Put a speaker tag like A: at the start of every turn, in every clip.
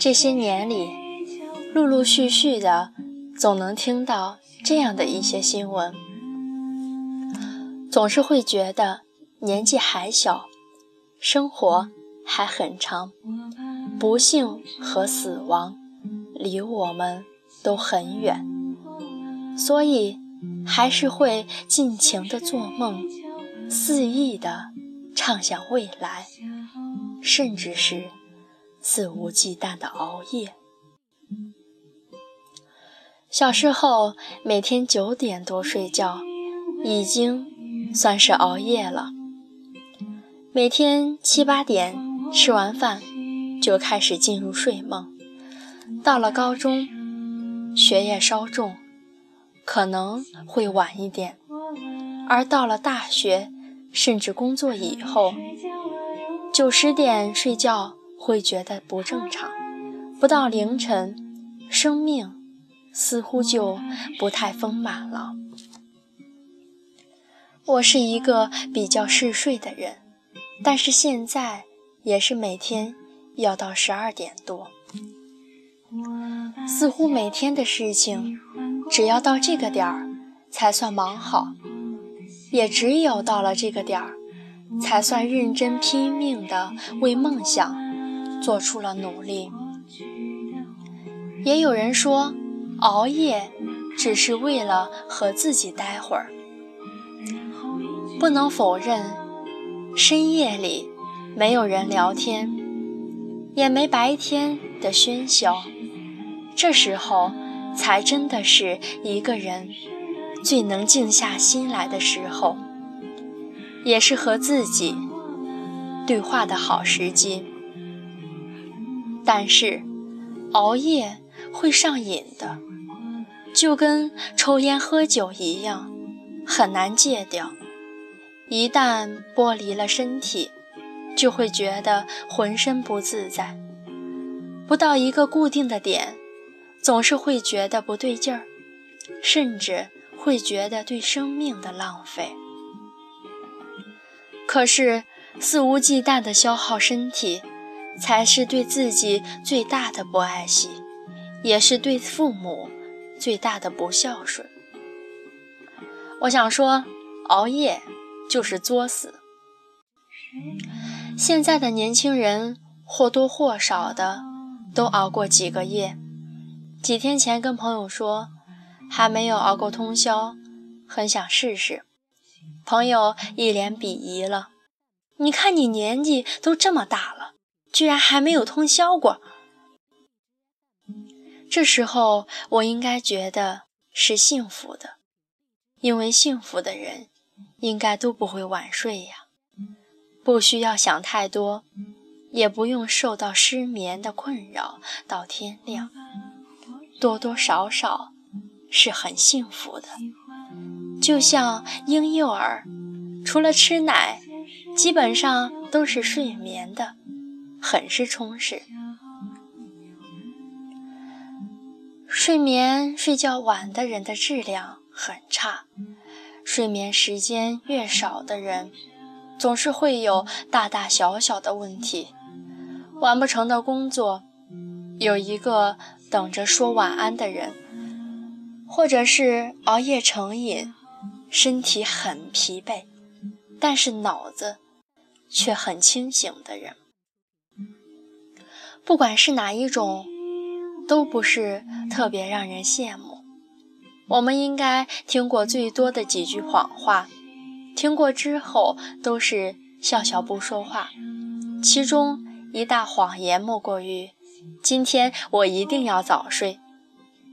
A: 这些年里，陆陆续续的，总能听到这样的一些新闻，总是会觉得年纪还小，生活还很长，不幸和死亡离我们都很远，所以还是会尽情的做梦，肆意的畅想未来，甚至是肆无忌惮的熬夜。小时候每天九点多睡觉，已经算是熬夜了。每天七八点吃完饭，就开始进入睡梦。到了高中，学业稍重，可能会晚一点；而到了大学，甚至工作以后，九十点睡觉会觉得不正常。不到凌晨，生命。似乎就不太丰满了。我是一个比较嗜睡的人，但是现在也是每天要到十二点多。似乎每天的事情，只要到这个点儿才算忙好，也只有到了这个点儿，才算认真拼命的为梦想做出了努力。也有人说。熬夜只是为了和自己待会儿，不能否认，深夜里没有人聊天，也没白天的喧嚣，这时候才真的是一个人最能静下心来的时候，也是和自己对话的好时机。但是，熬夜会上瘾的。就跟抽烟喝酒一样，很难戒掉。一旦剥离了身体，就会觉得浑身不自在。不到一个固定的点，总是会觉得不对劲儿，甚至会觉得对生命的浪费。可是肆无忌惮的消耗身体，才是对自己最大的不爱惜，也是对父母。最大的不孝顺，我想说，熬夜就是作死。现在的年轻人或多或少的都熬过几个夜。几天前跟朋友说还没有熬过通宵，很想试试。朋友一脸鄙夷了：“你看你年纪都这么大了，居然还没有通宵过。”这时候，我应该觉得是幸福的，因为幸福的人应该都不会晚睡呀，不需要想太多，也不用受到失眠的困扰到天亮，多多少少是很幸福的。就像婴幼儿，除了吃奶，基本上都是睡眠的，很是充实。睡眠睡觉晚的人的质量很差，睡眠时间越少的人，总是会有大大小小的问题，完不成的工作，有一个等着说晚安的人，或者是熬夜成瘾，身体很疲惫，但是脑子却很清醒的人，不管是哪一种。都不是特别让人羡慕。我们应该听过最多的几句谎话，听过之后都是笑笑不说话。其中一大谎言莫过于“今天我一定要早睡”。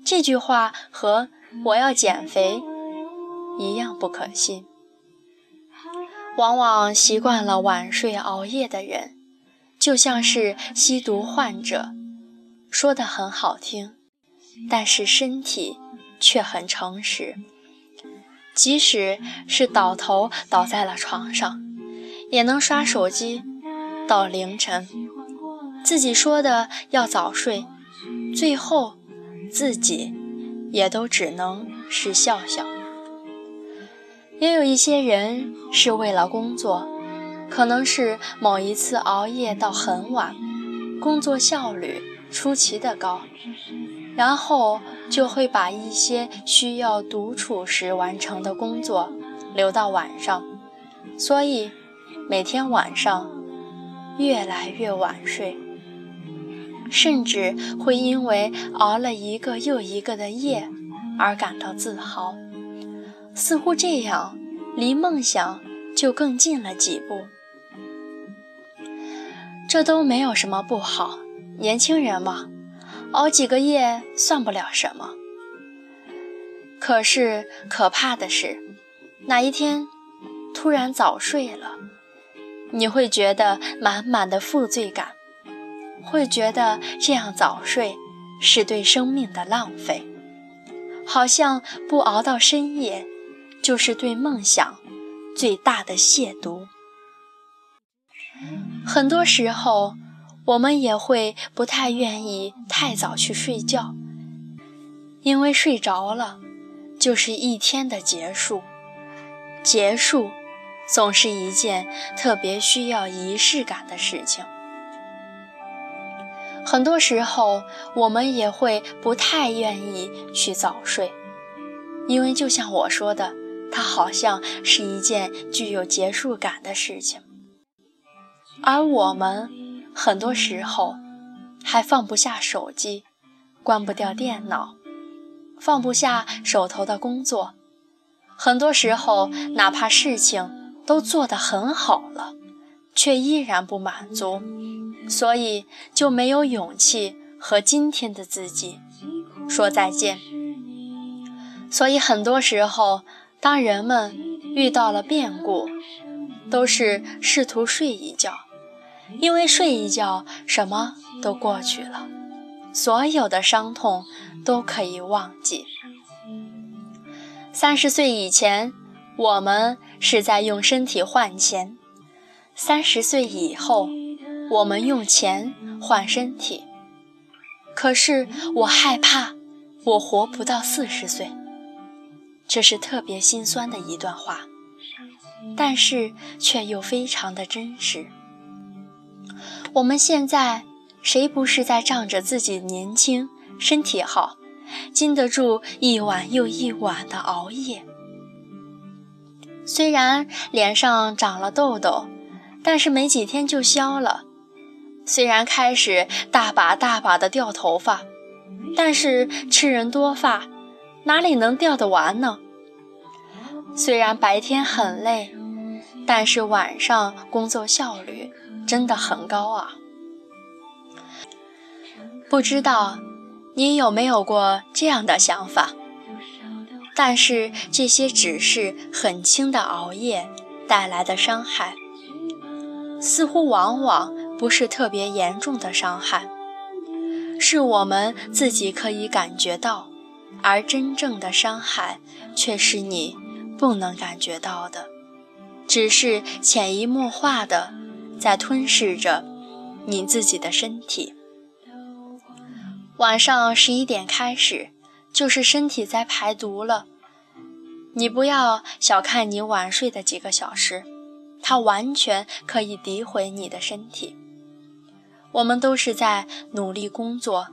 A: 这句话和“我要减肥”一样不可信。往往习惯了晚睡熬夜的人，就像是吸毒患者。说的很好听，但是身体却很诚实。即使是倒头倒在了床上，也能刷手机到凌晨。自己说的要早睡，最后自己也都只能是笑笑。也有一些人是为了工作，可能是某一次熬夜到很晚。工作效率出奇的高，然后就会把一些需要独处时完成的工作留到晚上，所以每天晚上越来越晚睡，甚至会因为熬了一个又一个的夜而感到自豪，似乎这样离梦想就更近了几步。这都没有什么不好，年轻人嘛，熬几个夜算不了什么。可是可怕的是，哪一天突然早睡了，你会觉得满满的负罪感，会觉得这样早睡是对生命的浪费，好像不熬到深夜就是对梦想最大的亵渎。很多时候，我们也会不太愿意太早去睡觉，因为睡着了就是一天的结束。结束总是一件特别需要仪式感的事情。很多时候，我们也会不太愿意去早睡，因为就像我说的，它好像是一件具有结束感的事情。而我们很多时候还放不下手机，关不掉电脑，放不下手头的工作。很多时候，哪怕事情都做得很好了，却依然不满足，所以就没有勇气和今天的自己说再见。所以很多时候，当人们遇到了变故，都是试图睡一觉。因为睡一觉，什么都过去了，所有的伤痛都可以忘记。三十岁以前，我们是在用身体换钱；三十岁以后，我们用钱换身体。可是我害怕，我活不到四十岁。这是特别心酸的一段话，但是却又非常的真实。我们现在谁不是在仗着自己年轻、身体好，经得住一晚又一晚的熬夜？虽然脸上长了痘痘，但是没几天就消了；虽然开始大把大把的掉头发，但是吃人多发，哪里能掉得完呢？虽然白天很累，但是晚上工作效率。真的很高啊！不知道你有没有过这样的想法？但是这些只是很轻的熬夜带来的伤害，似乎往往不是特别严重的伤害，是我们自己可以感觉到，而真正的伤害却是你不能感觉到的，只是潜移默化的。在吞噬着你自己的身体。晚上十一点开始，就是身体在排毒了。你不要小看你晚睡的几个小时，它完全可以诋毁你的身体。我们都是在努力工作，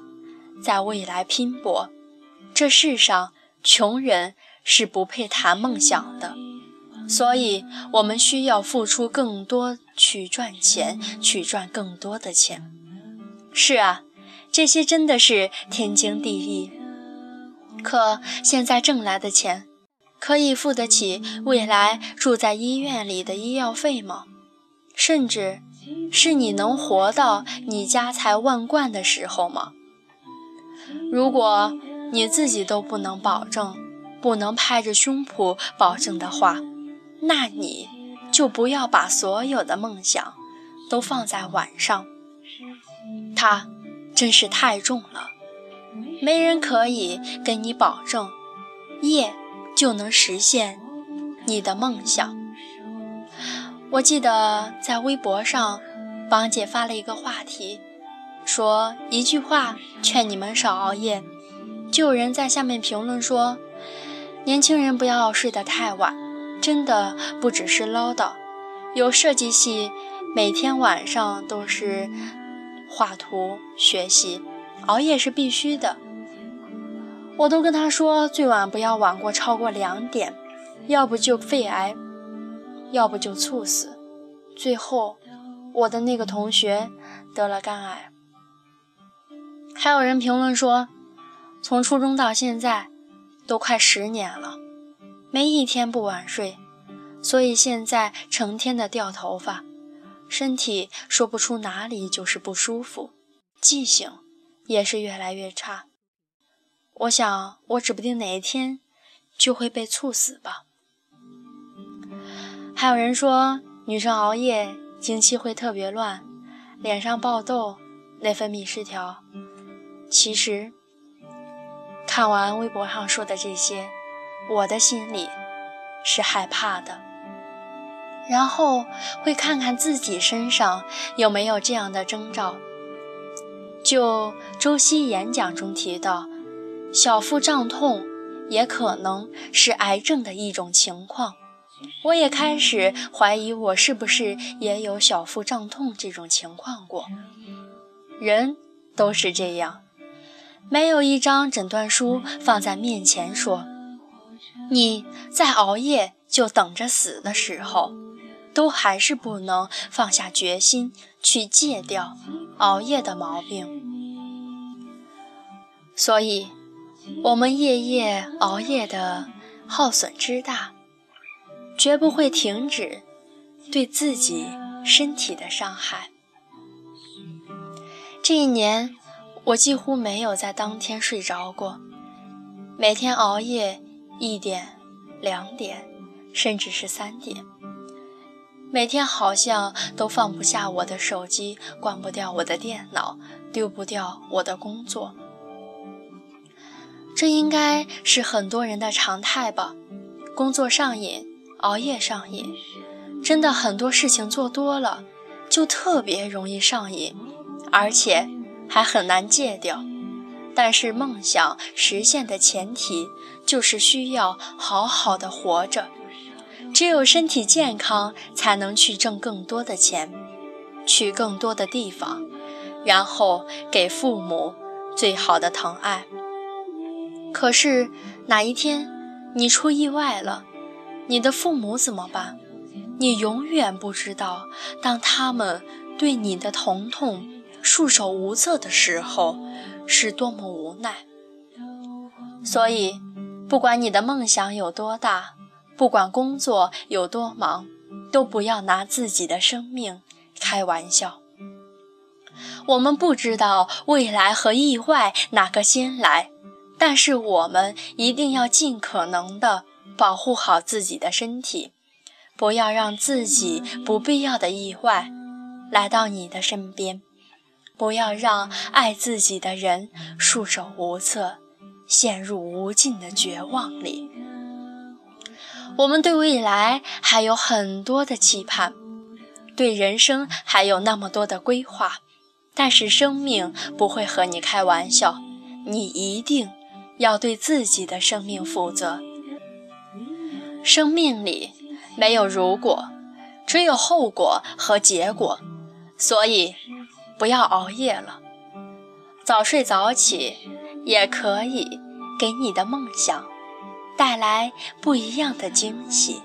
A: 在未来拼搏。这世上穷人是不配谈梦想的。所以，我们需要付出更多去赚钱，去赚更多的钱。是啊，这些真的是天经地义。可现在挣来的钱，可以付得起未来住在医院里的医药费吗？甚至，是你能活到你家财万贯的时候吗？如果你自己都不能保证，不能拍着胸脯保证的话，那你就不要把所有的梦想都放在晚上，它真是太重了。没人可以跟你保证，夜就能实现你的梦想。我记得在微博上，王姐发了一个话题，说一句话劝你们少熬夜，就有人在下面评论说，年轻人不要睡得太晚。真的不只是唠叨，有设计系每天晚上都是画图、学习，熬夜是必须的。我都跟他说，最晚不要晚过超过两点，要不就肺癌，要不就猝死。最后，我的那个同学得了肝癌。还有人评论说，从初中到现在，都快十年了，没一天不晚睡，所以现在成天的掉头发，身体说不出哪里就是不舒服，记性也是越来越差。我想，我指不定哪一天就会被猝死吧。还有人说，女生熬夜经期会特别乱，脸上爆痘，内分泌失调。其实，看完微博上说的这些，我的心里是害怕的。然后会看看自己身上有没有这样的征兆。就周希演讲中提到，小腹胀痛也可能是癌症的一种情况。我也开始怀疑，我是不是也有小腹胀痛这种情况过？人都是这样。没有一张诊断书放在面前说，你在熬夜就等着死的时候，都还是不能放下决心去戒掉熬夜的毛病。所以，我们夜夜熬夜的耗损之大，绝不会停止对自己身体的伤害。这一年。我几乎没有在当天睡着过，每天熬夜一点、两点，甚至是三点。每天好像都放不下我的手机，关不掉我的电脑，丢不掉我的工作。这应该是很多人的常态吧？工作上瘾，熬夜上瘾，真的很多事情做多了，就特别容易上瘾，而且。还很难戒掉，但是梦想实现的前提就是需要好好的活着。只有身体健康，才能去挣更多的钱，去更多的地方，然后给父母最好的疼爱。可是哪一天你出意外了，你的父母怎么办？你永远不知道，当他们对你的疼痛。束手无策的时候，是多么无奈。所以，不管你的梦想有多大，不管工作有多忙，都不要拿自己的生命开玩笑。我们不知道未来和意外哪个先来，但是我们一定要尽可能的保护好自己的身体，不要让自己不必要的意外来到你的身边。不要让爱自己的人束手无策，陷入无尽的绝望里。我们对未来还有很多的期盼，对人生还有那么多的规划，但是生命不会和你开玩笑，你一定要对自己的生命负责。生命里没有如果，只有后果和结果，所以。不要熬夜了，早睡早起也可以给你的梦想带来不一样的惊喜。